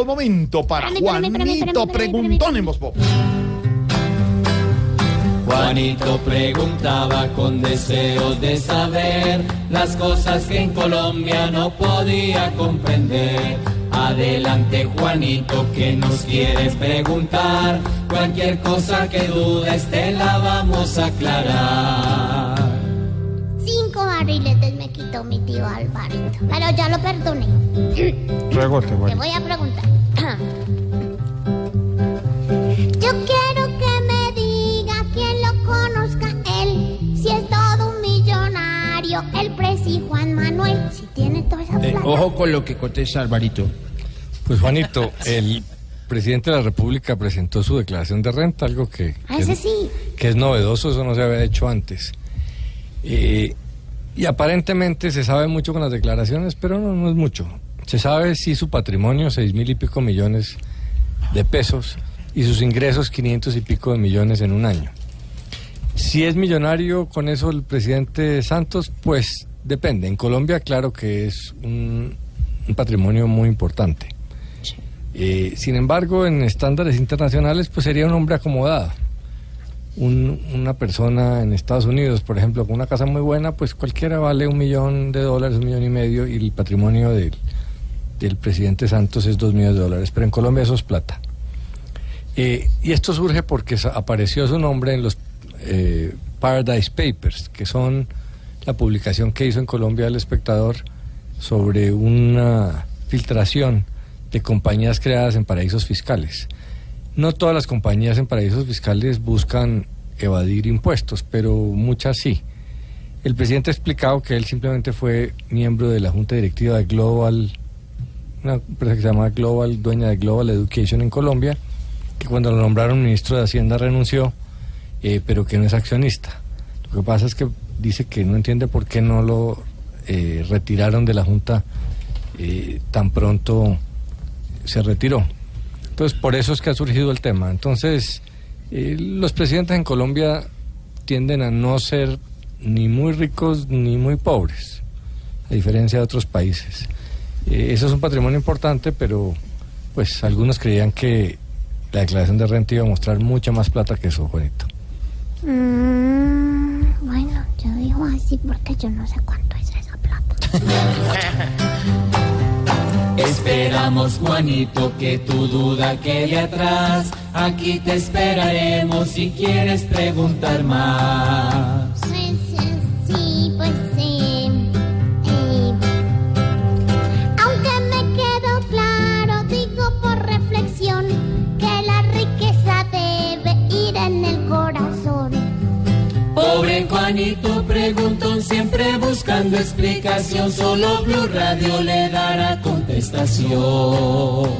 Un momento para Espérame, Juanito Preguntón en Voz. Juanito preguntaba con deseos de saber las cosas que en Colombia no podía comprender. Adelante Juanito, que nos quieres preguntar? Cualquier cosa que dudes te la vamos a aclarar. Cinco barriletes mi tío Alvarito. Pero ya lo perdoné. Luego te Te voy. a preguntar. Yo quiero que me diga quién lo conozca él. Si es todo un millonario, el presi Juan Manuel. Si tiene toda esa Eh, plata. ojo con lo que contesta Alvarito. Pues Juanito, el presidente de la República presentó su declaración de renta, algo que, Ah, que ese sí. que es novedoso, eso no se había hecho antes. Eh, y aparentemente se sabe mucho con las declaraciones, pero no, no es mucho. Se sabe si su patrimonio, seis mil y pico millones de pesos, y sus ingresos, 500 y pico de millones en un año. Si es millonario con eso el presidente Santos, pues depende. En Colombia, claro que es un, un patrimonio muy importante. Eh, sin embargo, en estándares internacionales, pues sería un hombre acomodado. Un- una persona en Estados Unidos, por ejemplo, con una casa muy buena, pues cualquiera vale un millón de dólares, un millón y medio, y el patrimonio del, del presidente Santos es dos millones de dólares. Pero en Colombia eso es plata. Eh, y esto surge porque apareció su nombre en los eh, Paradise Papers, que son la publicación que hizo en Colombia el espectador sobre una filtración de compañías creadas en paraísos fiscales. No todas las compañías en paraísos fiscales buscan evadir impuestos, pero muchas sí. El presidente ha explicado que él simplemente fue miembro de la junta directiva de Global, una empresa que se llama Global, dueña de Global Education en Colombia, que cuando lo nombraron ministro de Hacienda renunció, eh, pero que no es accionista. Lo que pasa es que dice que no entiende por qué no lo eh, retiraron de la Junta eh, tan pronto se retiró. Entonces, por eso es que ha surgido el tema. Entonces, eh, los presidentes en Colombia tienden a no ser ni muy ricos ni muy pobres, a diferencia de otros países. Eh, eso es un patrimonio importante, pero pues algunos creían que la declaración de renta iba a mostrar mucha más plata que eso, Juanito. Mm, bueno, yo digo así porque yo no sé cuánto es Juanito que tu duda quede atrás. Aquí te esperaremos si quieres preguntar más. Pues eh, sí, pues sí. eh, aunque me quedó claro, digo por reflexión, que la riqueza debe ir en el corazón. Pobre Juanito explicación. Solo Blue Radio le dará contestación.